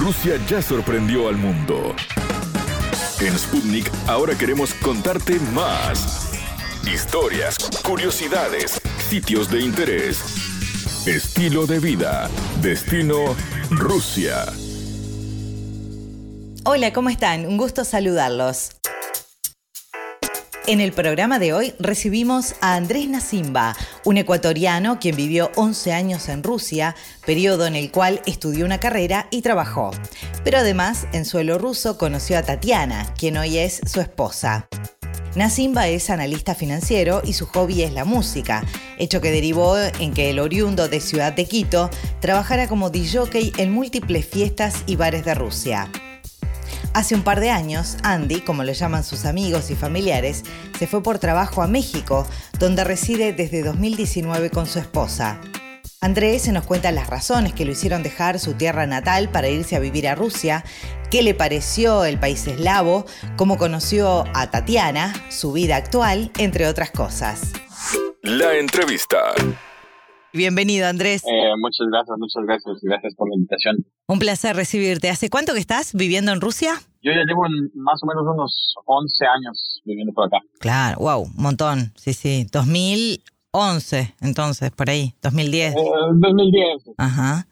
Rusia ya sorprendió al mundo. En Sputnik ahora queremos contarte más. Historias, curiosidades, sitios de interés, estilo de vida, destino Rusia. Hola, ¿cómo están? Un gusto saludarlos. En el programa de hoy recibimos a Andrés Nasimba, un ecuatoriano quien vivió 11 años en Rusia, periodo en el cual estudió una carrera y trabajó. Pero además, en suelo ruso conoció a Tatiana, quien hoy es su esposa. Nasimba es analista financiero y su hobby es la música, hecho que derivó en que el oriundo de Ciudad de Quito trabajara como DJ en múltiples fiestas y bares de Rusia. Hace un par de años, Andy, como lo llaman sus amigos y familiares, se fue por trabajo a México, donde reside desde 2019 con su esposa. Andrés se nos cuenta las razones que lo hicieron dejar su tierra natal para irse a vivir a Rusia, qué le pareció el país eslavo, cómo conoció a Tatiana, su vida actual, entre otras cosas. La entrevista. Bienvenido, Andrés. Eh, muchas gracias, muchas gracias. Gracias por la invitación. Un placer recibirte. ¿Hace cuánto que estás viviendo en Rusia? Yo ya llevo más o menos unos 11 años viviendo por acá. Claro, wow, un montón. Sí, sí. 2011, entonces, por ahí. 2010. Eh, 2010. Ajá.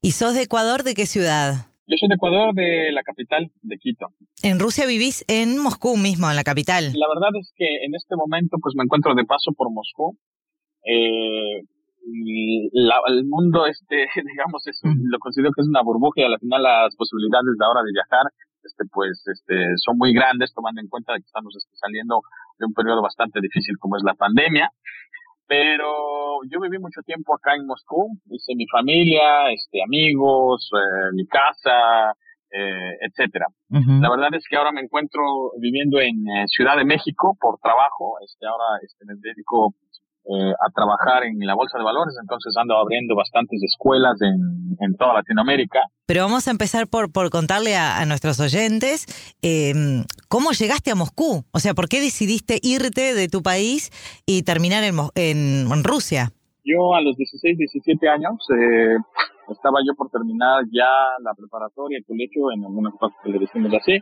¿Y sos de Ecuador? ¿De qué ciudad? Yo soy de Ecuador, de la capital, de Quito. En Rusia vivís en Moscú mismo, en la capital. La verdad es que en este momento pues me encuentro de paso por Moscú. Eh, la, el mundo este digamos es lo considero que es una burbuja y al final las posibilidades de ahora de viajar este pues este son muy grandes tomando en cuenta que estamos este, saliendo de un periodo bastante difícil como es la pandemia. Pero yo viví mucho tiempo acá en Moscú hice mi familia este amigos eh, mi casa eh, etcétera. La verdad es que ahora me encuentro viviendo en eh, Ciudad de México por trabajo este ahora este me dedico eh, a trabajar en la bolsa de valores, entonces ando abriendo bastantes escuelas en, en toda Latinoamérica. Pero vamos a empezar por, por contarle a, a nuestros oyentes eh, cómo llegaste a Moscú, o sea, ¿por qué decidiste irte de tu país y terminar en, en, en Rusia? Yo a los 16, 17 años eh, estaba yo por terminar ya la preparatoria, el colegio, en algunas partes que le decimos así,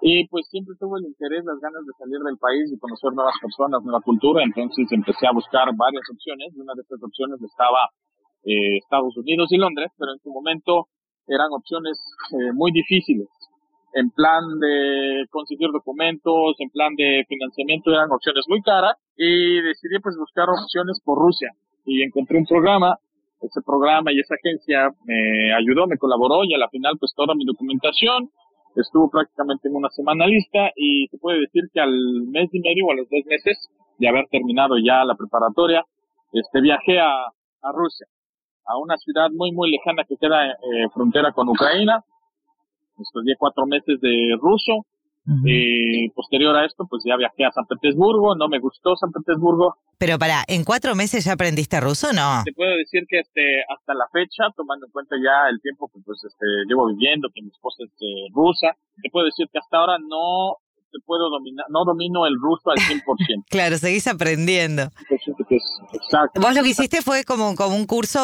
y pues siempre tuve el interés, las ganas de salir del país y conocer nuevas personas, nueva cultura, entonces empecé a buscar varias opciones, y una de estas opciones estaba eh, Estados Unidos y Londres, pero en su momento eran opciones eh, muy difíciles. En plan de conseguir documentos, en plan de financiamiento eran opciones muy caras y decidí pues buscar opciones por Rusia. Y encontré un programa. Ese programa y esa agencia me ayudó, me colaboró y a la final pues toda mi documentación estuvo prácticamente en una semana lista y se puede decir que al mes y medio o a los dos meses de haber terminado ya la preparatoria, este viajé a, Rusia, a una ciudad muy muy lejana que queda eh, frontera con Ucrania. Estudié cuatro meses de ruso y posterior a esto pues ya viajé a San Petersburgo, no me gustó San Petersburgo. Pero para, ¿en cuatro meses ya aprendiste ruso no? Te puedo decir que este hasta la fecha, tomando en cuenta ya el tiempo que pues este llevo viviendo, que mi esposa es eh, rusa, te puedo decir que hasta ahora no puedo dominar, no domino el ruso al 100%. claro, seguís aprendiendo. Exacto. Vos lo que hiciste fue como, como un curso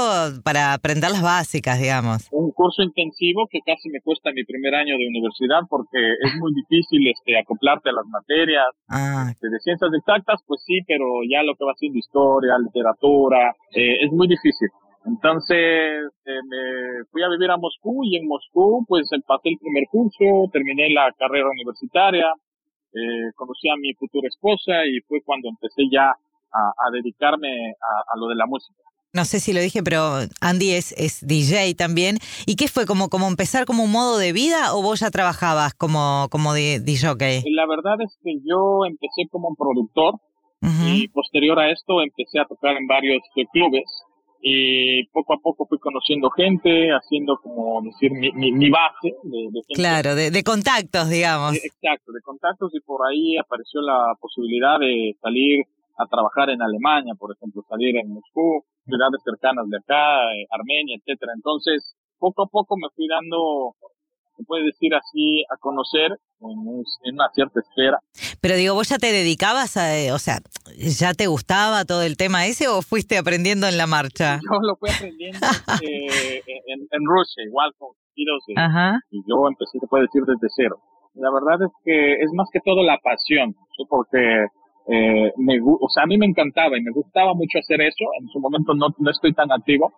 para aprender las básicas, digamos. Un curso intensivo que casi me cuesta mi primer año de universidad porque es muy difícil este acoplarte a las materias. Ah. Este, de ciencias exactas, pues sí, pero ya lo que va siendo historia, literatura, eh, es muy difícil. Entonces eh, me fui a vivir a Moscú y en Moscú pues pasé el primer curso, terminé la carrera universitaria, eh, conocí a mi futura esposa y fue cuando empecé ya a, a dedicarme a, a, lo de la música. No sé si lo dije, pero Andy es, es DJ también. ¿Y qué fue? ¿Como, como empezar como un modo de vida o vos ya trabajabas como, como DJ? La verdad es que yo empecé como un productor uh -huh. y posterior a esto empecé a tocar en varios clubes y poco a poco fui conociendo gente, haciendo como decir mi, mi, mi base de, de gente. Claro, de, de, contactos, digamos. Exacto, de contactos y por ahí apareció la posibilidad de salir a trabajar en Alemania, por ejemplo, salir en Moscú, ciudades cercanas de acá, eh, Armenia, etcétera. Entonces, poco a poco me fui dando se puede decir así, a conocer en, un, en, una cierta esfera. Pero digo, ¿vos ya te dedicabas a, o sea, ya te gustaba todo el tema ese o fuiste aprendiendo en la marcha? Yo lo fui aprendiendo eh, en, en, Rusia, igual con, y, y yo empecé, se puede decir, desde cero. La verdad es que es más que todo la pasión, porque eh, me, o sea, a mí me encantaba y me gustaba mucho hacer eso. En su momento no, no estoy tan activo,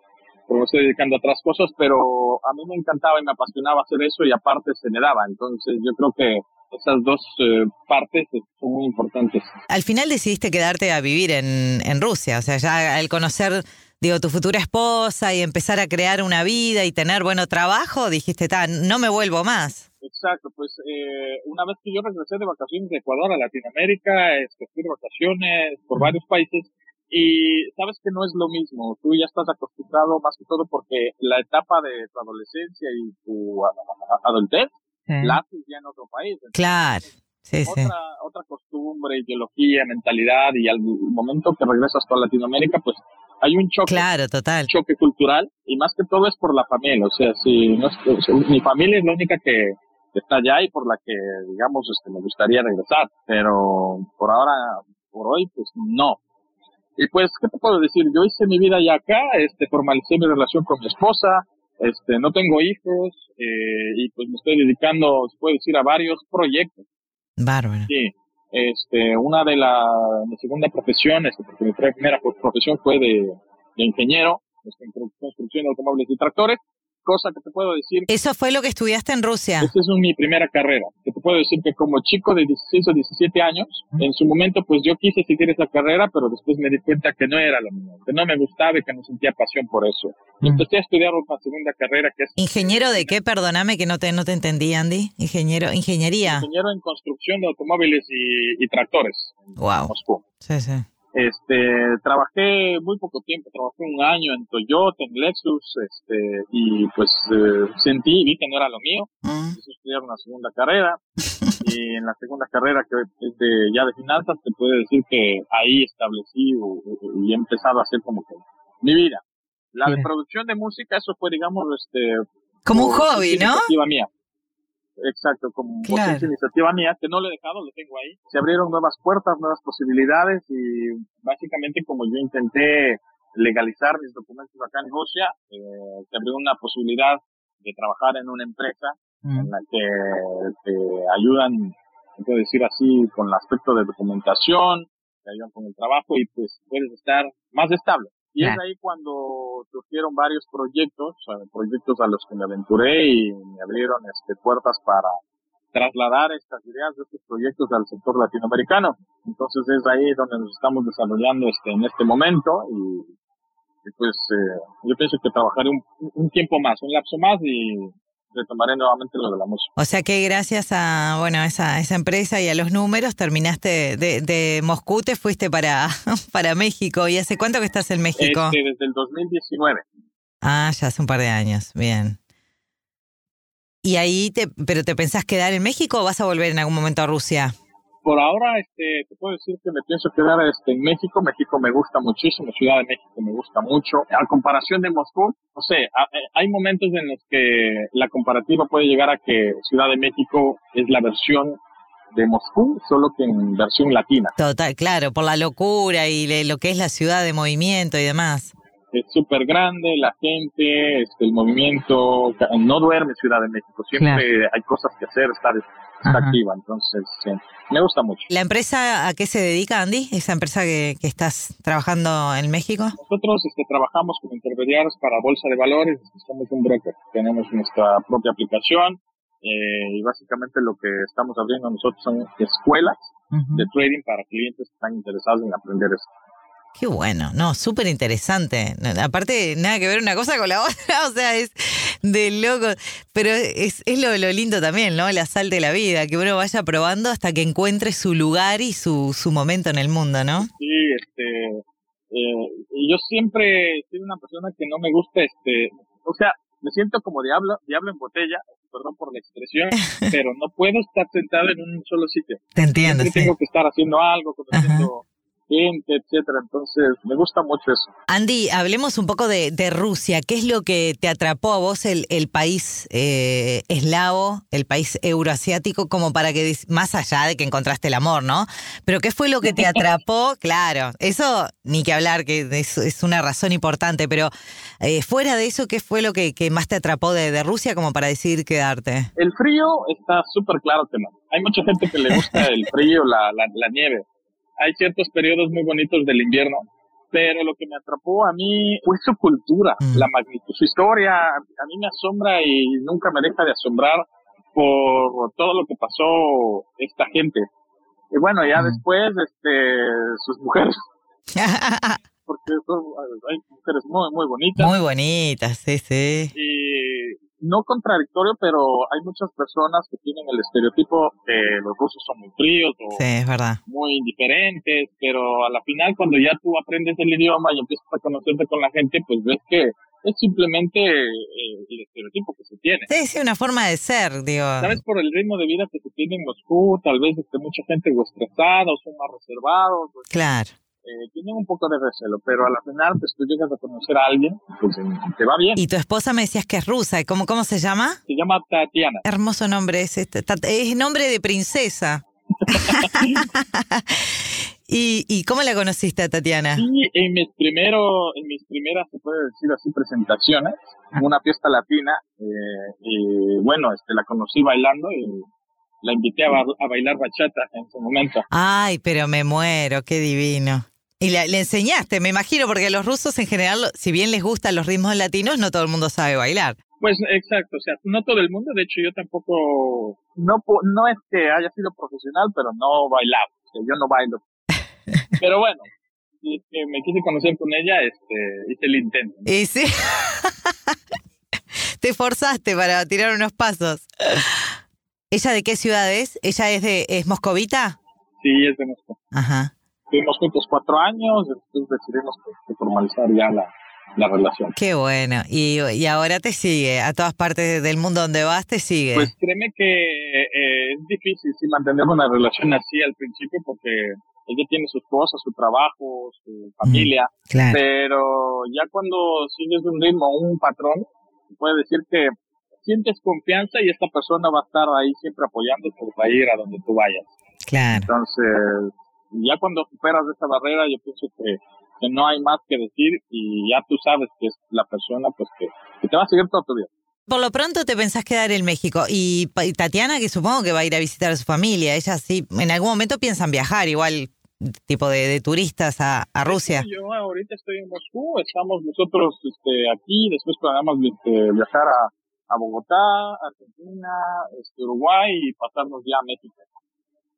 porque me estoy dedicando a otras cosas, pero a mí me encantaba y me apasionaba hacer eso y aparte se me daba. Entonces yo creo que esas dos eh, partes son muy importantes. Al final decidiste quedarte a vivir en, en Rusia, o sea, ya al conocer digo, tu futura esposa y empezar a crear una vida y tener, bueno, trabajo, dijiste, no me vuelvo más. Exacto, pues eh, una vez que yo regresé de vacaciones de Ecuador a Latinoamérica, este, fui de vacaciones por varios países y sabes que no es lo mismo, tú ya estás acostumbrado más que todo porque la etapa de tu adolescencia y tu adultez la haces ya en otro país. claro. Sí, otra, otra costumbre, ideología, mentalidad y al momento que regresas a Latinoamérica, pues hay un choque. Claro, total. choque cultural y más que todo es por la familia. O sea, si no mi familia es la única que está allá y por la que, digamos, este, me gustaría regresar. Pero por ahora, por hoy, pues no. Y pues, ¿qué te puedo decir? Yo hice mi vida ya acá, este, formalicé mi relación con mi esposa, este, no tengo hijos, eh, y pues me estoy dedicando, se puede decir, a varios proyectos. Bárbaro. Sí. Este, una de la, mi segunda profesión, este, porque mi primera profesión fue de, de ingeniero, este, en construcción de automóviles y tractores, cosa que te puedo decir. Eso fue lo que estudiaste en Rusia. Esa es mi primera carrera. Que te puedo decir que como chico de 16 o 17 años, en su momento pues yo quise seguir esa carrera, pero después me di cuenta que no era lo mío, que no me gustaba y que no sentía pasión por eso. empecé a estudiar otra segunda carrera que es... ¿Ingeniero de qué? Perdóname que no te, no te entendí, Andy. Ingeniero, ingeniería. Ingeniero en construcción de automóviles y, y tractores. Wow. Moscú. Sí, sí. Este, trabajé muy poco tiempo, trabajé un año en Toyota, en Lexus, este, y pues eh, sentí, vi que no era lo mío, quise estudiar una segunda carrera, y en la segunda carrera que es de, ya de finanzas, te puedo decir que ahí establecí y he empezado a hacer como que mi vida. La de producción de música, eso fue, digamos, este... Como un hobby, ¿no? Mía. Exacto, como claro. iniciativa mía, que no lo he dejado, lo tengo ahí. Se abrieron nuevas puertas, nuevas posibilidades y básicamente como yo intenté legalizar mis documentos acá en Rusia, eh, se abrió una posibilidad de trabajar en una empresa mm. en la que te ayudan, puedo decir así, con el aspecto de documentación, te ayudan con el trabajo y pues puedes estar más estable. Y es ahí cuando surgieron varios proyectos, proyectos a los que me aventuré y me abrieron este, puertas para trasladar estas ideas de estos proyectos al sector latinoamericano. Entonces es ahí donde nos estamos desarrollando este, en este momento y, pues eh, yo pienso que trabajaré un, un tiempo más, un lapso más y retomaré nuevamente lo de la música. O sea que gracias a bueno esa, esa empresa y a los números terminaste de, de Moscú, te fuiste para, para México. ¿Y hace cuánto que estás en México? Este, desde el 2019. Ah, ya hace un par de años, bien. ¿Y ahí, te, pero te pensás quedar en México o vas a volver en algún momento a Rusia? Por ahora, este, te puedo decir que me pienso quedar este, en México. México me gusta muchísimo, Ciudad de México me gusta mucho. A comparación de Moscú, no sé, eh, hay momentos en los que la comparativa puede llegar a que Ciudad de México es la versión de Moscú, solo que en versión latina. Total, claro, por la locura y lo que es la ciudad de movimiento y demás. Es súper grande, la gente, este, el movimiento, no duerme Ciudad de México, siempre hay cosas que hacer, estar está activa, entonces me gusta mucho. ¿La empresa a qué se dedica, Andy? ¿Esa empresa que, que estás trabajando en México? Nosotros este, trabajamos como intermediarios para Bolsa de Valores, somos un broker, tenemos nuestra propia aplicación eh, y básicamente lo que estamos abriendo nosotros son escuelas de trading para clientes que están interesados en aprender esto. Qué bueno, no, súper interesante. Aparte, nada que ver una cosa con la otra, o sea, es de loco. Pero es, es lo, lo, lindo también, ¿no? El asalto de la vida, que uno vaya probando hasta que encuentre su lugar y su, su momento en el mundo, ¿no? Sí, este. Eh, yo siempre soy una persona que no me gusta, este. O sea, me siento como diablo, diablo en botella, perdón por la expresión, pero no puedo estar sentado en un solo sitio. Te entiendo. Tengo que estar haciendo algo, conociendo gente, etcétera. Entonces, me gusta mucho eso. Andy, hablemos un poco de, Rusia. ¿Qué es lo que te atrapó a vos el, el país eh, eslavo, el país euroasiático, como para que, más allá de que encontraste el amor, ¿no? Pero ¿qué fue lo que te atrapó? claro, eso ni que hablar, que es, es una razón importante, pero eh, fuera de eso, ¿qué fue lo que, más te atrapó de, de, Rusia como para decidir quedarte? El frío está súper claro que no. Hay mucha gente que le gusta el frío, la, la, la nieve hay ciertos periodos muy bonitos del invierno, pero lo que me atrapó a mí fue su cultura, mm. la magnitud, su historia, a mí me asombra y nunca me deja de asombrar por todo lo que pasó esta gente. Y bueno, ya mm. después, este, sus mujeres. porque hay mujeres muy, muy bonitas. Muy bonitas, sí, sí. Y no contradictorio, pero hay muchas personas que tienen el estereotipo que los rusos son muy fríos o muy indiferentes, pero a la final cuando ya tú aprendes el idioma y empiezas a conocerte con la gente, pues ves que es simplemente eh, el estereotipo que se tiene. Sí, sí, una forma de ser, digo. Sabes, por el ritmo de vida que se tiene en Moscú, tal vez este, mucha gente o estresada o son más reservados. Claro eh, tienen un poco de recelo, pero a la final, pues tú llegas a conocer a alguien, pues te va bien. Y tu esposa me decías que es rusa, ¿y cómo, cómo se llama? Se llama Tatiana. Hermoso nombre es este, es nombre de princesa. ¿Y, ¿Y cómo la conociste a Tatiana? Sí, en mis, primero, en mis primeras, se puede decir así, presentaciones, en una fiesta latina, eh, y bueno, este, la conocí bailando y la invité a, a, bailar bachata en ese momento. Ay, pero me muero, qué divino. Y le, enseñaste, me imagino, porque a los rusos en general, si bien les gustan los ritmos latinos, no todo el mundo sabe bailar. Pues exacto, o sea, no todo el mundo, de hecho yo tampoco, no, no es que haya sido profesional, pero no bailaba, o sea, yo no bailo. pero bueno, me quise conocer con ella, este, hice el intento. Y sí, te forzaste para tirar unos pasos. ¿Ella de qué ciudad es? ¿Ella es de es moscovita? Sí, es de Moscú. Ajá. Estuvimos juntos cuatro años, después decidimos pues, formalizar ya la, relación. Qué bueno. Y, y, ahora te sigue, a todas partes del mundo donde vas te sigue. Pues créeme que eh, es difícil sí, mantener una relación así al principio porque ella tiene sus cosas, su trabajo, su familia, mm, pero ya cuando sigues un ritmo, un patrón, puede decir que sientes confianza y esta persona va a estar ahí siempre apoyándote para ir a donde tú vayas. Claro. Entonces, ya cuando superas esa barrera, yo pienso que, no hay más que decir y ya tú sabes que es la persona pues que, te va a seguir toda tu vida. Por lo pronto te pensás quedar en México. Y, Tatiana, que supongo que va a ir a visitar a su familia, ella sí, en algún momento piensan viajar, igual tipo de, turistas a, Rusia. Yo ahorita estoy en Moscú, estamos nosotros este, aquí, después planeamos este, viajar a, a Bogotá, Argentina, este, Uruguay y pasarnos ya a México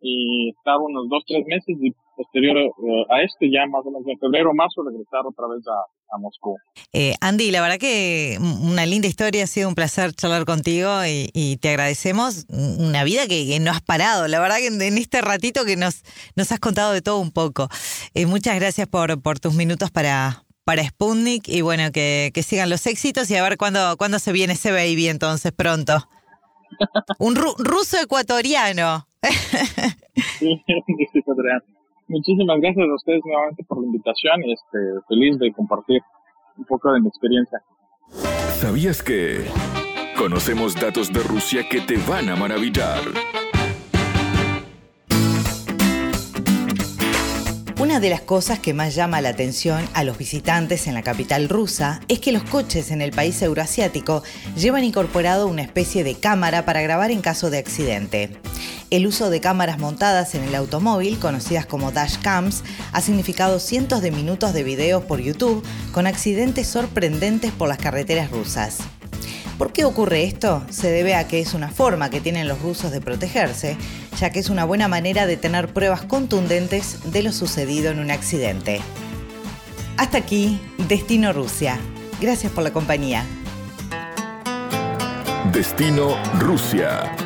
y estaba unos dos, tres meses y posterior eh, a este, ya más o menos en febrero o marzo, regresar otra vez a, Moscú. Eh, Andy, la verdad que una linda historia, ha sido un placer charlar contigo y, te agradecemos una vida que, no has parado, la verdad que en, este ratito que nos, nos has contado de todo un poco. Eh, muchas gracias por, por tus minutos para, para Sputnik y bueno, que, que sigan los éxitos y a ver cuándo, cuándo se viene ese baby entonces pronto. Un ruso ecuatoriano. Muchísimas gracias a ustedes nuevamente por la invitación y este, feliz de compartir un poco de mi experiencia. ¿Sabías que conocemos datos de Rusia que te van a maravillar? Una de las cosas que más llama la atención a los visitantes en la capital rusa es que los coches en el país euroasiático llevan incorporado una especie de cámara para grabar en caso de accidente. El uso de cámaras montadas en el automóvil, conocidas como dashcams, ha significado cientos de minutos de videos por YouTube con accidentes sorprendentes por las carreteras rusas. ¿Por qué ocurre esto? Se debe a que es una forma que tienen los rusos de protegerse, ya que es una buena manera de tener pruebas contundentes de lo sucedido en un accidente. Hasta aquí, Destino Rusia. Gracias por la compañía. Destino Rusia.